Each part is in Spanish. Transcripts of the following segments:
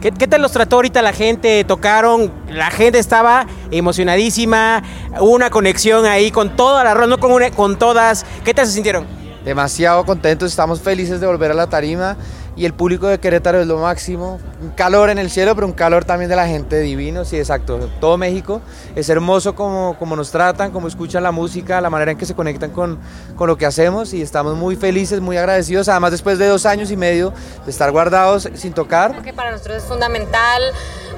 ¿Qué, ¿Qué, tal los trató ahorita la gente? Tocaron, la gente estaba emocionadísima, hubo una conexión ahí con todas las no con, una, con todas. ¿Qué tal se sintieron? Demasiado contentos, estamos felices de volver a la tarima y el público de Querétaro es lo máximo. Un calor en el cielo, pero un calor también de la gente divino, sí, exacto. Todo México es hermoso como, como nos tratan, como escuchan la música, la manera en que se conectan con, con lo que hacemos y estamos muy felices, muy agradecidos. Además, después de dos años y medio de estar guardados sin tocar. Creo que para nosotros es fundamental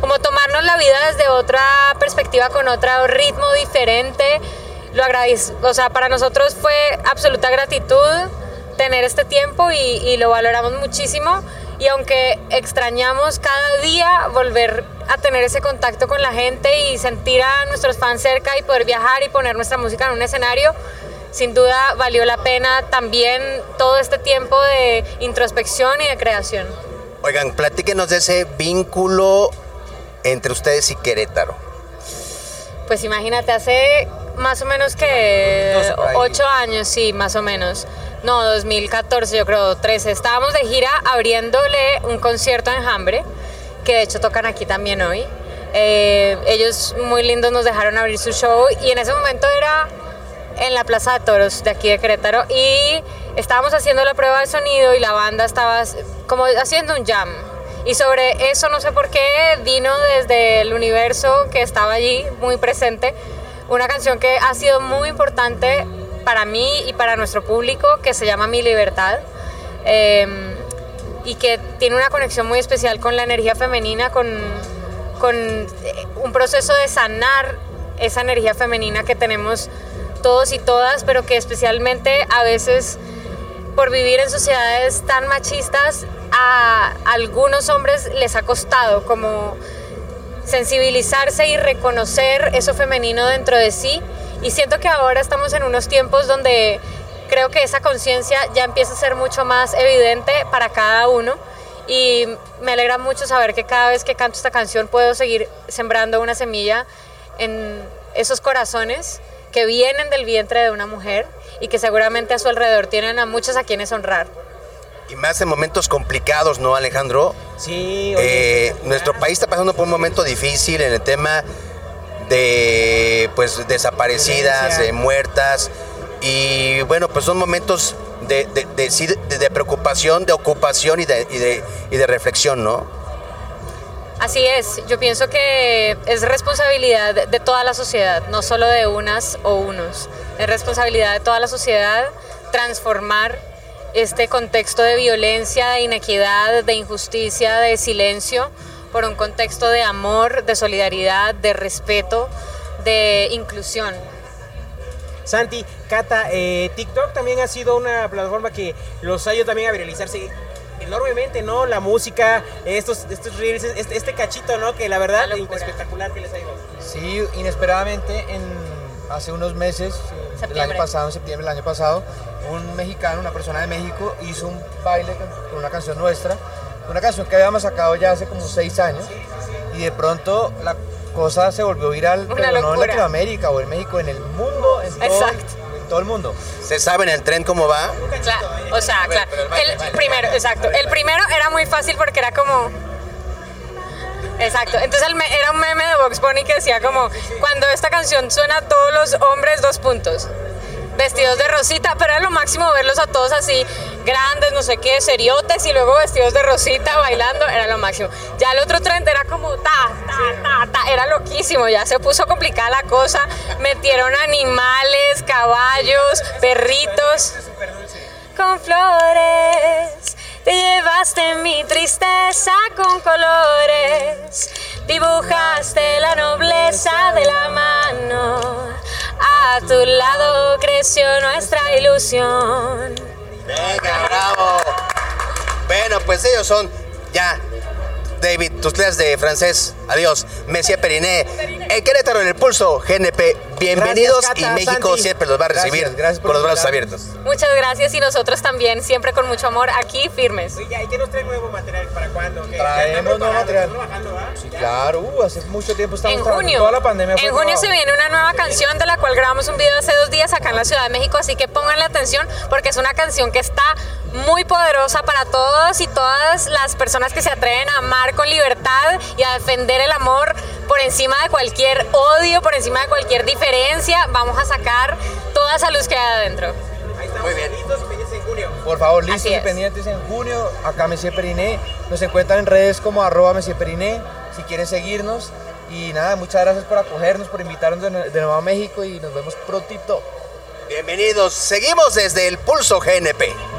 como tomarnos la vida desde otra perspectiva, con otro ritmo diferente. Lo agradezco, o sea, para nosotros fue absoluta gratitud tener este tiempo y, y, lo valoramos muchísimo. Y aunque extrañamos cada día volver a tener ese contacto con la gente y sentir a nuestros fans cerca y poder viajar y poner nuestra música en un escenario, sin duda valió la pena también todo este tiempo de introspección y de creación. Oigan, platíquenos de ese vínculo entre ustedes y Querétaro. Pues imagínate, hace más o menos que ocho años, sí, más o menos. No, 2014, yo creo, 13. Estábamos de gira abriéndole un concierto en Hambre, que de hecho tocan aquí también hoy. Eh, ellos muy lindos nos dejaron abrir su show y en ese momento era en la Plaza de Toros de aquí de Querétaro y estábamos haciendo la prueba de sonido y la banda estaba como haciendo un jam. Y sobre eso no sé por qué vino desde el universo que estaba allí muy presente una canción que ha sido muy importante para mí y para nuestro público, que se llama Mi Libertad. Eh, y que tiene una conexión muy especial con la energía femenina, con, con un proceso de sanar esa energía femenina que tenemos todos y todas, pero que especialmente a veces por vivir en sociedades tan machistas a algunos hombres les ha costado como sensibilizarse y reconocer eso femenino dentro de sí. Y siento que ahora estamos en unos tiempos donde creo que esa conciencia ya empieza a ser mucho más evidente para cada uno. Y me alegra mucho saber que cada vez que canto esta canción puedo seguir sembrando una semilla en esos corazones que vienen del vientre de una mujer y que seguramente a su alrededor tienen a muchos a quienes honrar. Y más en momentos complicados, ¿no, Alejandro? Sí. Oye, eh, nuestro país está pasando por un momento difícil en el tema de pues desaparecidas, de muertas. Y bueno, pues son momentos de, de, de, de preocupación, de ocupación y de, y de reflexión, ¿no? Así es, yo pienso que es responsabilidad de toda la sociedad, no solo de unas o unos. Es responsabilidad de toda la sociedad transformar este contexto de violencia, de inequidad, de injusticia, de silencio, por un contexto de amor, de solidaridad, de respeto, de inclusión. Santi, Cata, eh, TikTok también ha sido una plataforma que los ha ido también a viralizarse enormemente, ¿no? La música, estos, estos reels, este, este, cachito, ¿no? Que la verdad espectacular que les ha ido. Sí, inesperadamente en hace unos meses, septiembre. el año pasado, en septiembre del año pasado, un mexicano, una persona de México, hizo un baile con una canción nuestra, una canción que habíamos sacado ya hace como seis años, y de pronto la cosa se volvió viral, una pero no en Latinoamérica o en México, en el mundo, en todo, exacto. En todo el mundo. ¿Se sabe en el tren cómo va? Claro, o sea, claro. El primero, exacto. El primero era muy fácil porque era como Exacto. Entonces era un meme de Vox Bunny que decía como, cuando esta canción suena a todos los hombres, dos puntos. Vestidos de rosita, pero era lo máximo verlos a todos así, grandes, no sé qué, seriotes, y luego vestidos de rosita bailando, era lo máximo. Ya el otro trend era como ta, ta, ta, ta, era loquísimo, ya se puso complicada la cosa. Metieron animales, caballos, perritos. Con flores te llevaste mi tristeza con colores, dibujaste la nobleza de la mano. A tu lado creció nuestra ilusión. Pues ellos son ya. David, tus clases de francés. Adiós. Messi Periné. El Querétaro en el pulso. GNP bienvenidos y México siempre los va a recibir con los brazos abiertos. Muchas gracias y nosotros también, siempre con mucho amor, aquí firmes. ¿y qué nos trae nuevo material? ¿Para cuándo? Traemos nuevo material. Sí, claro, uh, hace mucho tiempo estamos en junio, toda la pandemia. en junio se viene una nueva canción de la cual grabamos un video hace dos días acá en la Ciudad de México, así que pónganle atención porque es una canción que está muy poderosa para todos y todas las personas que se atreven a amar con libertad y a defender el amor por encima de cualquier odio, por encima de cualquier diferencia. Vamos a sacar toda esa luz que hay adentro. Muy bien. Listos en junio. Por favor, listos y pendientes en junio. Acá Messier Periné. Nos encuentran en redes como arroba Messier Periné. Si quieren seguirnos. Y nada, muchas gracias por acogernos, por invitarnos de, de nuevo a México y nos vemos prontito. Bienvenidos. Seguimos desde el Pulso GNP.